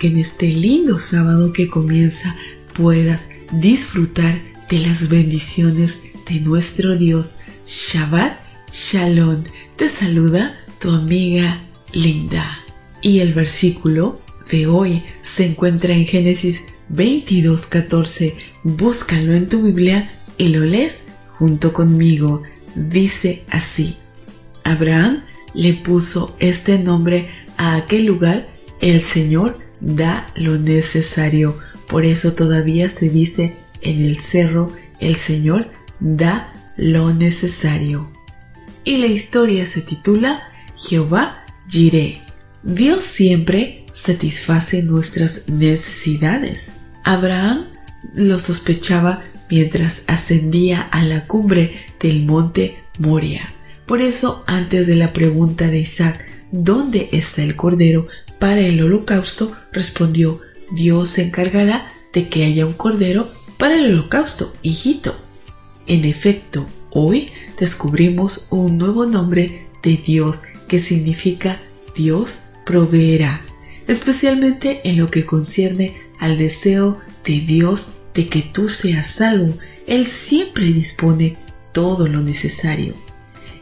que en este lindo sábado que comienza puedas disfrutar de las bendiciones de nuestro Dios. Shabbat Shalom. Te saluda tu amiga Linda. Y el versículo de hoy se encuentra en Génesis 22:14. Búscalo en tu Biblia y lo lees junto conmigo. Dice así: Abraham le puso este nombre a aquel lugar, el Señor da lo necesario. Por eso todavía se dice en el cerro, el Señor da lo necesario. Y la historia se titula Jehová Jireh. Dios siempre satisface nuestras necesidades. Abraham lo sospechaba mientras ascendía a la cumbre del monte Moria. Por eso, antes de la pregunta de Isaac, ¿dónde está el cordero para el holocausto? respondió, Dios se encargará de que haya un cordero para el holocausto, hijito. En efecto, hoy descubrimos un nuevo nombre de Dios que significa Dios proveerá, especialmente en lo que concierne al deseo de Dios de que tú seas salvo. Él siempre dispone todo lo necesario.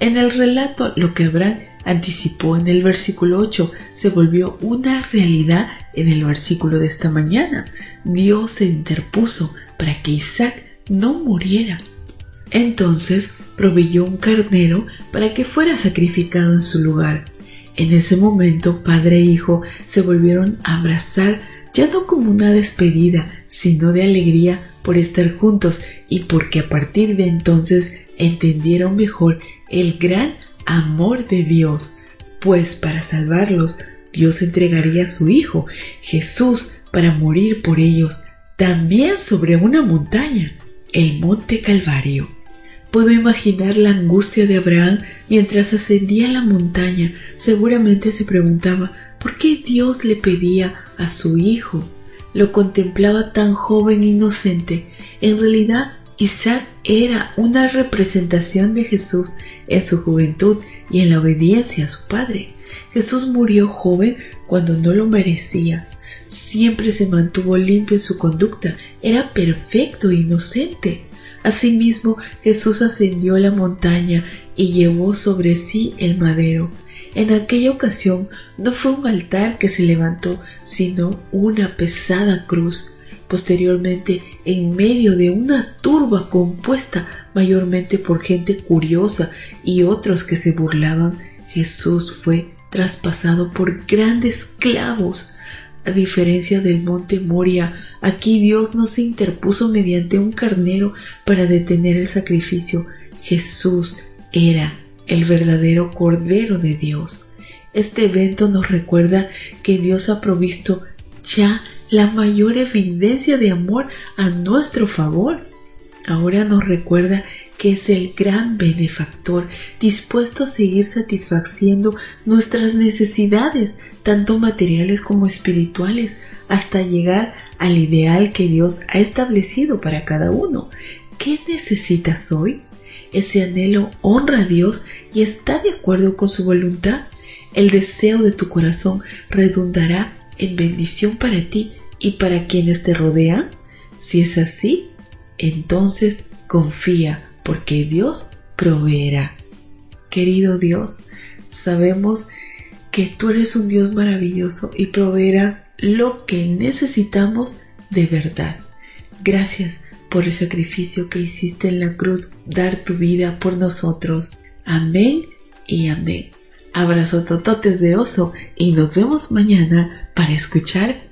En el relato, lo que Abraham anticipó en el versículo 8 se volvió una realidad en el versículo de esta mañana. Dios se interpuso para que Isaac no muriera. Entonces proveyó un carnero para que fuera sacrificado en su lugar. En ese momento, padre e hijo se volvieron a abrazar ya no como una despedida, sino de alegría por estar juntos y porque a partir de entonces entendieron mejor el gran amor de Dios, pues para salvarlos Dios entregaría a su Hijo, Jesús, para morir por ellos, también sobre una montaña, el monte Calvario. Puedo imaginar la angustia de Abraham mientras ascendía la montaña. Seguramente se preguntaba por qué Dios le pedía a su hijo. Lo contemplaba tan joven e inocente. En realidad, Isaac era una representación de Jesús en su juventud y en la obediencia a su Padre. Jesús murió joven cuando no lo merecía. Siempre se mantuvo limpio en su conducta, era perfecto e inocente. Asimismo, Jesús ascendió la montaña y llevó sobre sí el madero. En aquella ocasión no fue un altar que se levantó, sino una pesada cruz. Posteriormente, en medio de una turba compuesta mayormente por gente curiosa y otros que se burlaban, Jesús fue traspasado por grandes clavos. A diferencia del monte Moria, aquí Dios no se interpuso mediante un carnero para detener el sacrificio. Jesús era el verdadero Cordero de Dios. Este evento nos recuerda que Dios ha provisto ya la mayor evidencia de amor a nuestro favor. Ahora nos recuerda que es el gran benefactor dispuesto a seguir satisfaciendo nuestras necesidades, tanto materiales como espirituales, hasta llegar al ideal que Dios ha establecido para cada uno. ¿Qué necesitas hoy? Ese anhelo honra a Dios y está de acuerdo con su voluntad. El deseo de tu corazón redundará en bendición para ti y para quienes te rodean? Si es así, entonces confía porque Dios proveerá. Querido Dios, sabemos que tú eres un Dios maravilloso y proveerás lo que necesitamos de verdad. Gracias por el sacrificio que hiciste en la cruz, dar tu vida por nosotros. Amén y amén. Abrazo tototes de oso y nos vemos mañana para escuchar